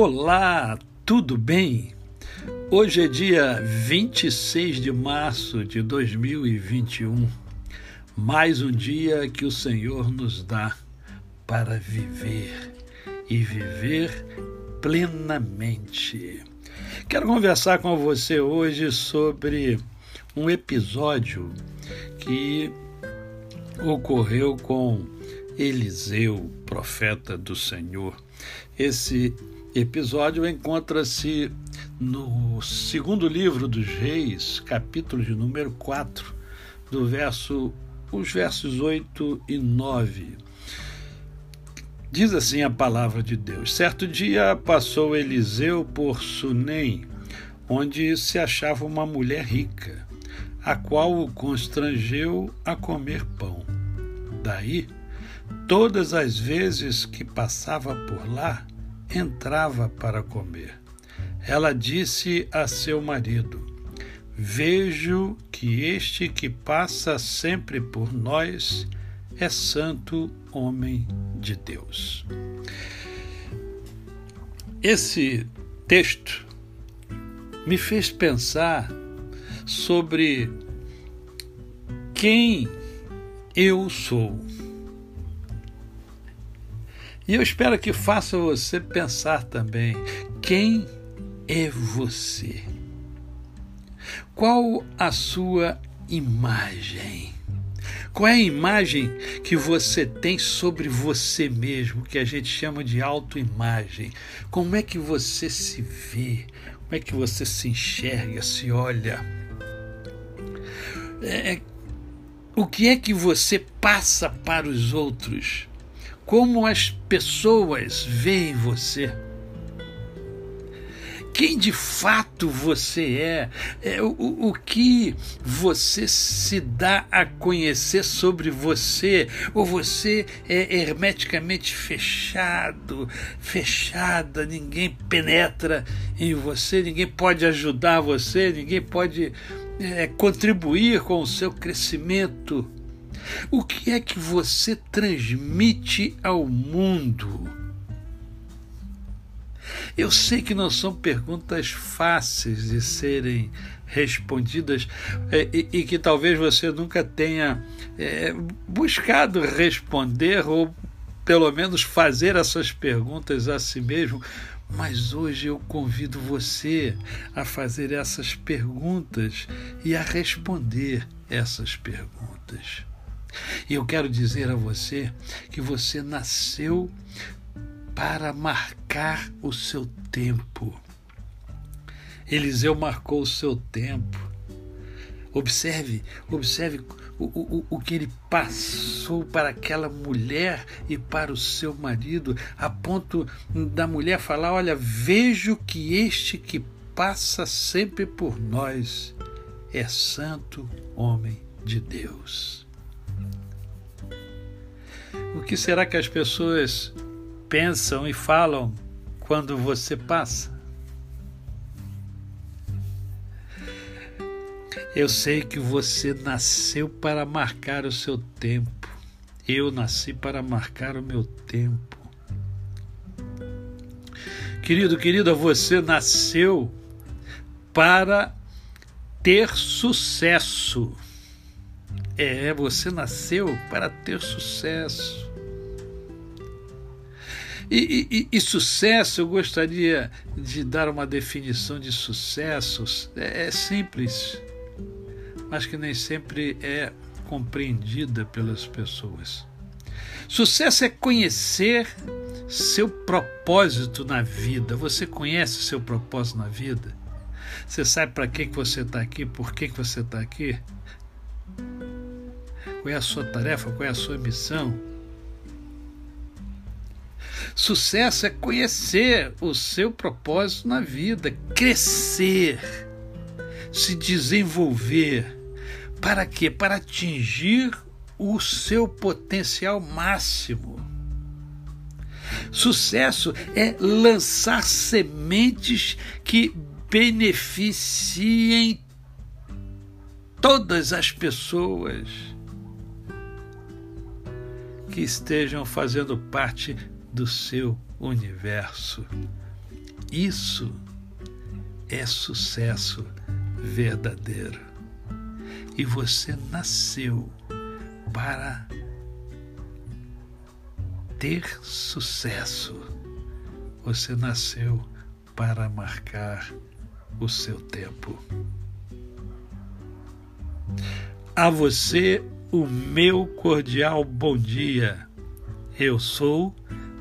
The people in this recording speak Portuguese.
Olá, tudo bem? Hoje é dia 26 de março de 2021, mais um dia que o Senhor nos dá para viver e viver plenamente. Quero conversar com você hoje sobre um episódio que ocorreu com Eliseu, profeta do Senhor. Esse episódio encontra-se no segundo livro dos Reis, capítulo de número 4, do verso os versos 8 e 9. Diz assim a palavra de Deus: Certo dia passou Eliseu por Sunem, onde se achava uma mulher rica, a qual o constrangeu a comer pão. Daí, todas as vezes que passava por lá, entrava para comer. Ela disse a seu marido: Vejo que este que passa sempre por nós é santo homem de Deus. Esse texto me fez pensar sobre quem eu sou. E eu espero que faça você pensar também: quem é você? Qual a sua imagem? Qual é a imagem que você tem sobre você mesmo, que a gente chama de autoimagem? Como é que você se vê? Como é que você se enxerga, se olha? É, o que é que você passa para os outros? Como as pessoas veem você. Quem de fato você é, é o, o que você se dá a conhecer sobre você, ou você é hermeticamente fechado, fechada, ninguém penetra em você, ninguém pode ajudar você, ninguém pode é, contribuir com o seu crescimento. O que é que você transmite ao mundo? Eu sei que não são perguntas fáceis de serem respondidas é, e, e, que talvez você nunca tenha é, buscado responder ou pelo menos fazer essas perguntas a si mesmo, mas hoje eu convido você a fazer essas perguntas e a responder essas perguntas. E eu quero dizer a você que você nasceu para marcar o seu tempo. Eliseu marcou o seu tempo. Observe, observe o, o, o que ele passou para aquela mulher e para o seu marido, a ponto da mulher falar: Olha, vejo que este que passa sempre por nós é santo homem de Deus. Que será que as pessoas pensam e falam quando você passa? Eu sei que você nasceu para marcar o seu tempo. Eu nasci para marcar o meu tempo. Querido, querida, você nasceu para ter sucesso. É, você nasceu para ter sucesso. E, e, e, sucesso, eu gostaria de dar uma definição de sucesso. É, é simples, mas que nem sempre é compreendida pelas pessoas. Sucesso é conhecer seu propósito na vida. Você conhece seu propósito na vida? Você sabe para que, que você está aqui? Por que, que você está aqui? Qual é a sua tarefa? Qual é a sua missão? Sucesso é conhecer o seu propósito na vida, crescer, se desenvolver. Para quê? Para atingir o seu potencial máximo. Sucesso é lançar sementes que beneficiem todas as pessoas que estejam fazendo parte do seu universo. Isso é sucesso verdadeiro. E você nasceu para ter sucesso. Você nasceu para marcar o seu tempo. A você, o meu cordial bom dia. Eu sou